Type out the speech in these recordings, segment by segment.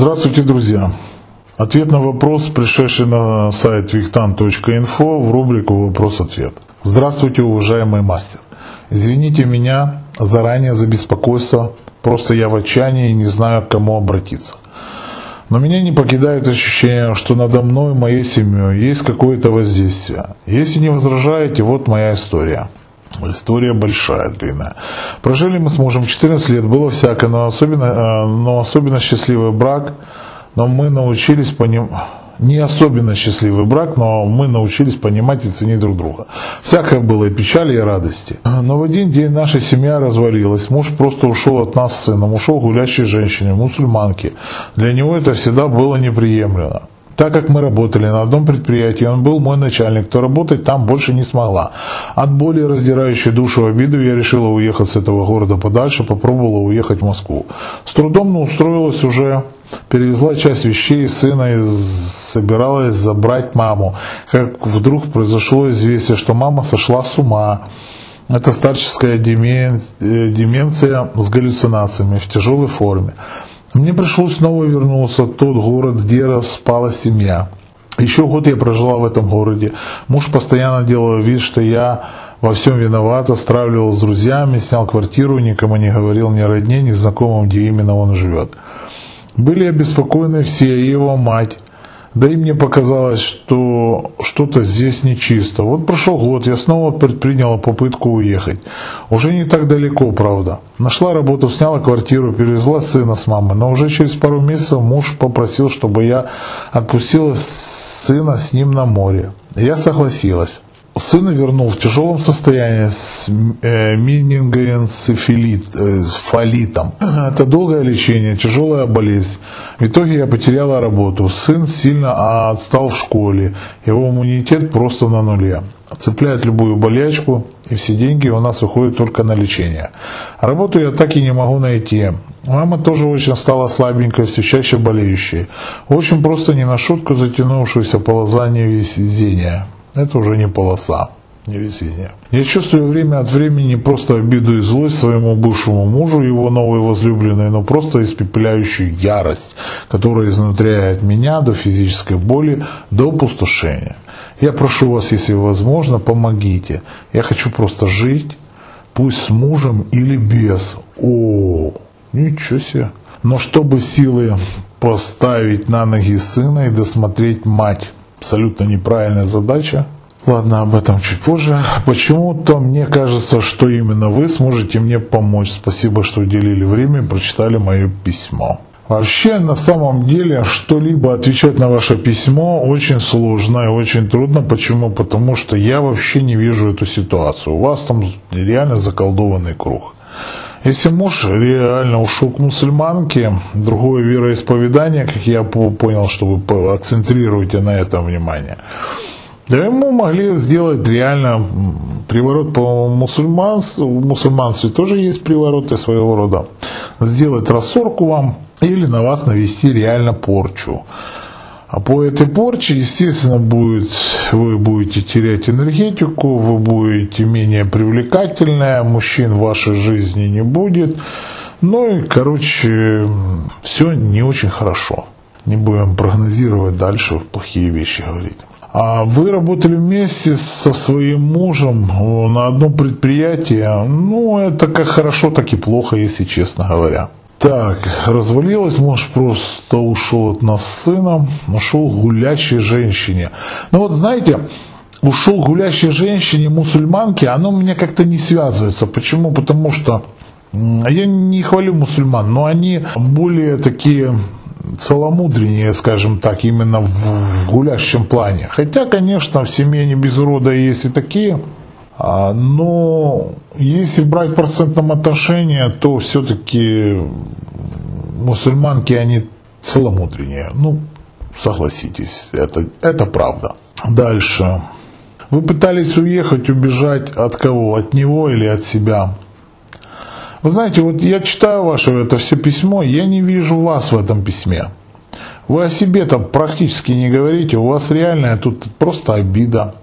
Здравствуйте, друзья! Ответ на вопрос, пришедший на сайт виктан.инфо в рубрику «Вопрос-ответ». Здравствуйте, уважаемый мастер! Извините меня заранее за беспокойство, просто я в отчаянии и не знаю, к кому обратиться. Но меня не покидает ощущение, что надо мной, моей семьей, есть какое-то воздействие. Если не возражаете, вот моя история. История большая, длинная. Прожили мы с мужем 14 лет, было всякое, но особенно, э, но особенно счастливый брак. Но мы научились понимать не особенно счастливый брак, но мы научились понимать и ценить друг друга. Всякое было и печали, и радости. Но в один день наша семья развалилась. Муж просто ушел от нас с сыном, ушел гулящей женщине, мусульманке. Для него это всегда было неприемлемо. Так как мы работали на одном предприятии, он был мой начальник, то работать там больше не смогла. От боли, раздирающей душу обиду, я решила уехать с этого города подальше, попробовала уехать в Москву. С трудом, но устроилась уже, перевезла часть вещей сына и собиралась забрать маму. Как вдруг произошло известие, что мама сошла с ума. Это старческая э, деменция с галлюцинациями в тяжелой форме. Мне пришлось снова вернуться в тот город, где распала семья. Еще год я прожила в этом городе. Муж постоянно делал вид, что я во всем виновата, стравливал с друзьями, снял квартиру, никому не говорил ни родне, ни знакомым, где именно он живет. Были обеспокоены все, и его мать, да и мне показалось, что что-то здесь нечисто. Вот прошел год, я снова предприняла попытку уехать. Уже не так далеко, правда. Нашла работу, сняла квартиру, перевезла сына с мамой. Но уже через пару месяцев муж попросил, чтобы я отпустила сына с ним на море. Я согласилась. Сына вернул в тяжелом состоянии с э, менингоэнцефалитом. Э, Это долгое лечение, тяжелая болезнь. В итоге я потеряла работу. Сын сильно отстал в школе. Его иммунитет просто на нуле. Цепляет любую болячку, и все деньги у нас уходят только на лечение. Работу я так и не могу найти. Мама тоже очень стала слабенькой, все чаще болеющей. Очень просто не на шутку затянувшуюся полозание везения. Это уже не полоса, не везение. Я чувствую время от времени просто обиду и злость своему бывшему мужу, его новой возлюбленной, но просто испепеляющую ярость, которая изнутряет меня до физической боли, до опустошения. Я прошу вас, если возможно, помогите. Я хочу просто жить, пусть с мужем или без. О, ничего себе. Но чтобы силы поставить на ноги сына и досмотреть мать абсолютно неправильная задача. Ладно, об этом чуть позже. Почему-то мне кажется, что именно вы сможете мне помочь. Спасибо, что уделили время и прочитали мое письмо. Вообще, на самом деле, что-либо отвечать на ваше письмо очень сложно и очень трудно. Почему? Потому что я вообще не вижу эту ситуацию. У вас там реально заколдованный круг. Если муж реально ушел к мусульманке, другое вероисповедание, как я понял, что вы акцентрируете на этом внимание, да ему могли сделать реально приворот по мусульманству, в мусульманстве тоже есть привороты своего рода, сделать рассорку вам или на вас навести реально порчу. А по этой порче, естественно, будет, вы будете терять энергетику, вы будете менее привлекательная, мужчин в вашей жизни не будет. Ну и, короче, все не очень хорошо. Не будем прогнозировать дальше, плохие вещи говорить. А вы работали вместе со своим мужем на одном предприятии. Ну, это как хорошо, так и плохо, если честно говоря. Так, развалилась, муж просто ушел от нас с сыном, ушел гулящей женщине. Ну вот знаете, ушел гулящей женщине, мусульманке, оно меня как-то не связывается. Почему? Потому что я не хвалю мусульман, но они более такие целомудреннее, скажем так, именно в гулящем плане. Хотя, конечно, в семье не без урода есть и такие, но если брать в процентном отношении, то все-таки мусульманки, они целомудреннее. Ну, согласитесь, это, это правда. Дальше. Вы пытались уехать, убежать от кого? От него или от себя? Вы знаете, вот я читаю ваше это все письмо, я не вижу вас в этом письме. Вы о себе там практически не говорите, у вас реальная тут просто обида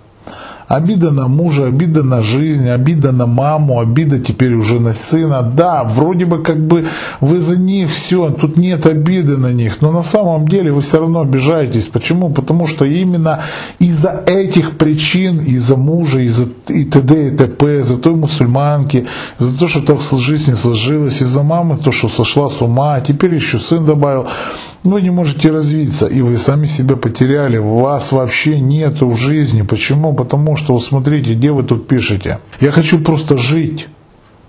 Обида на мужа, обида на жизнь, обида на маму, обида теперь уже на сына. Да, вроде бы как бы вы за них все, тут нет обиды на них, но на самом деле вы все равно обижаетесь. Почему? Потому что именно из-за этих причин, из-за мужа, из-за и т.д. и т.п., из-за той мусульманки, из-за того, что так жизнь не сложилась, из-за мамы, то, что сошла с ума, а теперь еще сын добавил, вы не можете развиться, и вы сами себя потеряли, вас вообще нету в жизни. Почему? Потому что, вот смотрите, где вы тут пишете. Я хочу просто жить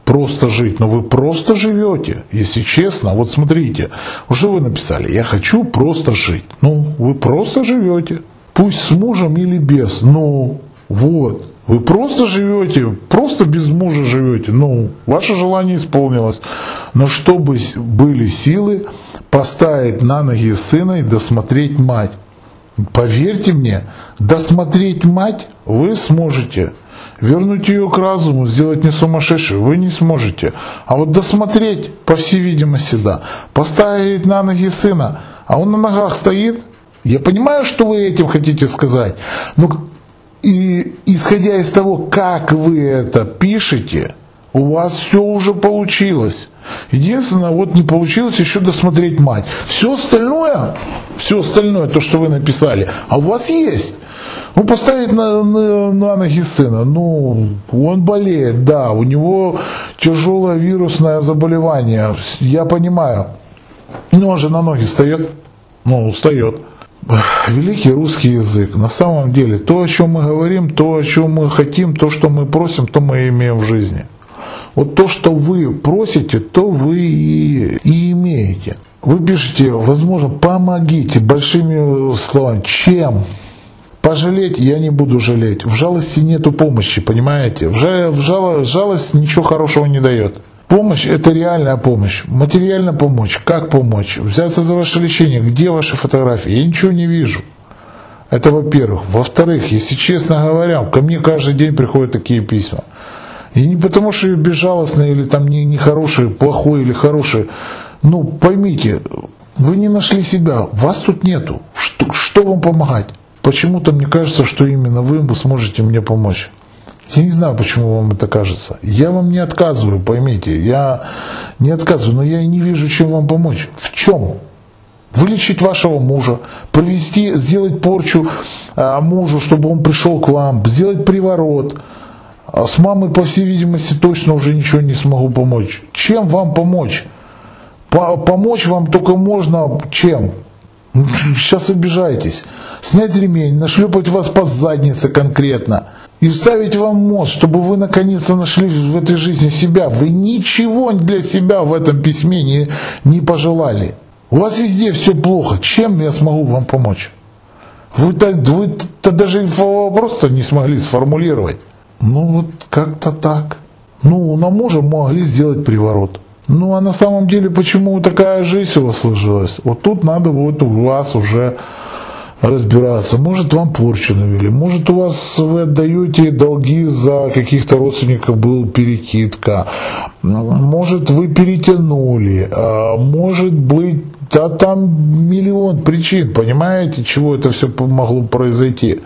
просто жить, но вы просто живете, если честно. Вот смотрите, что вы написали, я хочу просто жить. Ну, вы просто живете, пусть с мужем или без, ну, вот. Вы просто живете, просто без мужа живете. Ну, ваше желание исполнилось. Но чтобы были силы поставить на ноги сына и досмотреть мать. Поверьте мне, досмотреть мать вы сможете. Вернуть ее к разуму, сделать не сумасшедшей вы не сможете. А вот досмотреть, по всей видимости, да. Поставить на ноги сына, а он на ногах стоит. Я понимаю, что вы этим хотите сказать. Но и исходя из того, как вы это пишете, у вас все уже получилось. Единственное, вот не получилось еще досмотреть мать. Все остальное, все остальное, то, что вы написали, а у вас есть. Ну, поставить на, на, на ноги сына, ну, он болеет, да, у него тяжелое вирусное заболевание, я понимаю. Ну, он же на ноги встает, ну, встает великий русский язык. На самом деле, то, о чем мы говорим, то, о чем мы хотим, то, что мы просим, то мы имеем в жизни. Вот то, что вы просите, то вы и, и имеете. Вы пишете, возможно, помогите большими словами. Чем? Пожалеть я не буду жалеть. В жалости нету помощи, понимаете? В, жал, жалость ничего хорошего не дает. Помощь – это реальная помощь. Материально помочь. Как помочь? Взяться за ваше лечение. Где ваши фотографии? Я ничего не вижу. Это во-первых. Во-вторых, если честно говоря, ко мне каждый день приходят такие письма. И не потому, что я безжалостный или там нехороший, не, не плохой или хороший. Ну, поймите, вы не нашли себя, вас тут нету. Что, что вам помогать? Почему-то мне кажется, что именно вы сможете мне помочь. Я не знаю, почему вам это кажется. Я вам не отказываю, поймите. Я не отказываю, но я и не вижу, чем вам помочь. В чем? Вылечить вашего мужа, провести, сделать порчу а, мужу, чтобы он пришел к вам, сделать приворот. А с мамой, по всей видимости, точно уже ничего не смогу помочь. Чем вам помочь? По помочь вам только можно чем? Сейчас обижаетесь. Снять ремень, нашлепать вас по заднице конкретно – и вставить вам мозг, чтобы вы наконец-то нашли в этой жизни себя. Вы ничего для себя в этом письме не, не пожелали. У вас везде все плохо. Чем я смогу вам помочь? Вы-то, вы-то даже вопрос-то не смогли сформулировать. Ну вот как-то так. Ну, на мужа могли сделать приворот. Ну а на самом деле почему такая жизнь у вас сложилась? Вот тут надо вот у вас уже разбираться. Может, вам порчу навели, может, у вас вы отдаете долги за каких-то родственников, был перекидка, может, вы перетянули, а может быть, да там миллион причин, понимаете, чего это все могло произойти.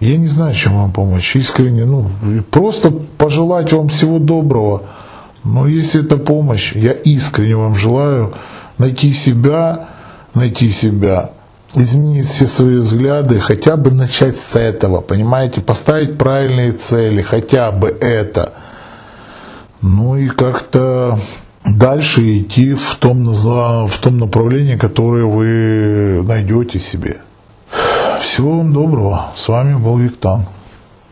Я не знаю, чем вам помочь, искренне, ну, просто пожелать вам всего доброго. Но если это помощь, я искренне вам желаю найти себя, найти себя изменить все свои взгляды, хотя бы начать с этого, понимаете, поставить правильные цели, хотя бы это. Ну и как-то дальше идти в том, в том направлении, которое вы найдете себе. Всего вам доброго. С вами был Виктан.